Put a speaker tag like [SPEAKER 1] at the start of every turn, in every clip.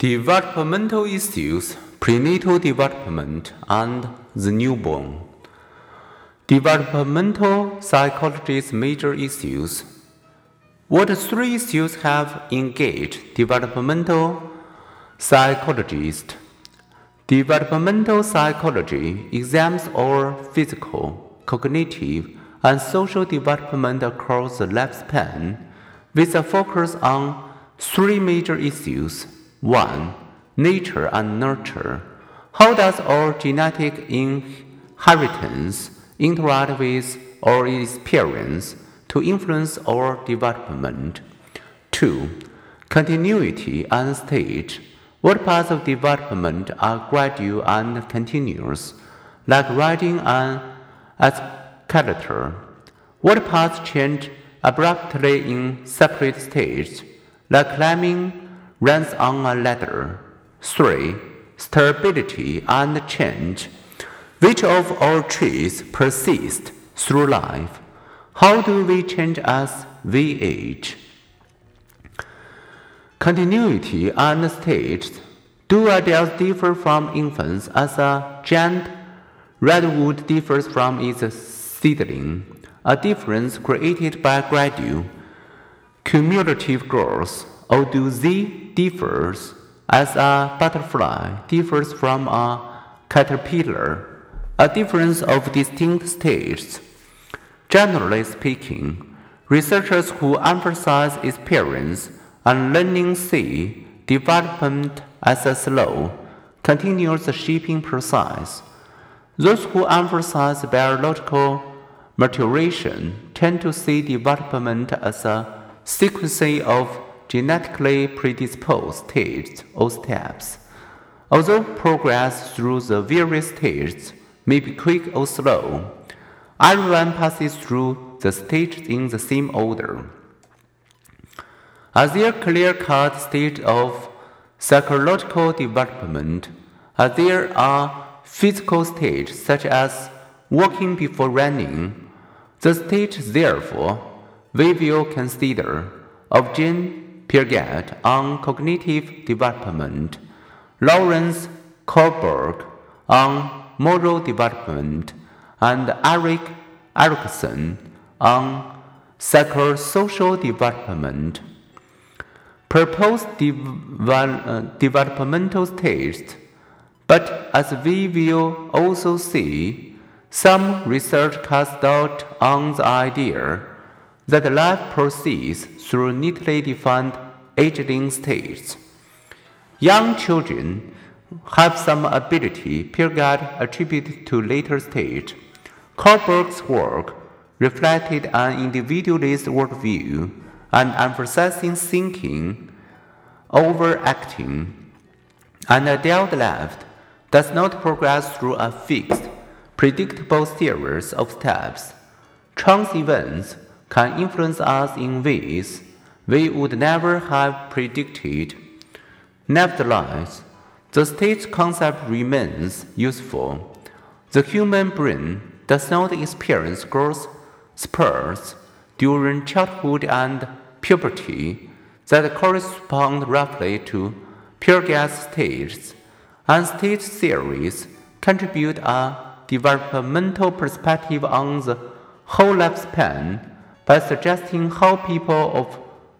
[SPEAKER 1] Developmental issues, prenatal development, and the newborn. Developmental psychology's major issues. What three issues have engaged developmental psychologists? Developmental psychology examines all physical, cognitive, and social development across the lifespan with a focus on three major issues 1. Nature and nurture. How does our genetic inheritance interact with our experience to influence our development? 2. Continuity and stage. What parts of development are gradual and continuous, like writing an escalator? What parts change abruptly in separate stages, like climbing runs on a ladder. 3. Stability and change. Which of our traits persist through life? How do we change as we age? Continuity and stage. Do adults differ from infants as a giant redwood differs from its seedling? A difference created by gradual, cumulative growth or do they differ as a butterfly differs from a caterpillar, a difference of distinct stages? Generally speaking, researchers who emphasize experience and learning see development as a slow, continuous shaping process. Those who emphasize biological maturation tend to see development as a sequence of genetically predisposed states or steps. Although progress through the various stages may be quick or slow, everyone passes through the stages in the same order. Are there clear cut stages of psychological development? As there are physical stages such as walking before running, the stage, therefore, we will consider of Jean Piaget on cognitive development, Lawrence Kohlberg on moral development, and Erik Erikson on psychosocial development. Proposed uh, developmental stages, but as we will also see, some research casts doubt on the idea that life proceeds through neatly defined aging stages. Young children have some ability Piaget attributed to later stage. Kohlberg's work reflected an individualist worldview and emphasizing thinking over acting. An adult life does not progress through a fixed, predictable series of steps. Chance events can influence us in ways we would never have predicted. Nevertheless, the stage concept remains useful. The human brain does not experience growth spurts during childhood and puberty that correspond roughly to Piaget's stages, and stage theories contribute a developmental perspective on the whole lifespan by suggesting how people of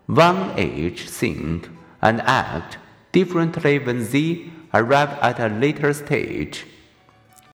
[SPEAKER 1] one age think and act differently when they arrive at a later stage.